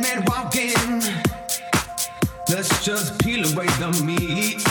man walking, let's just peel away the meat.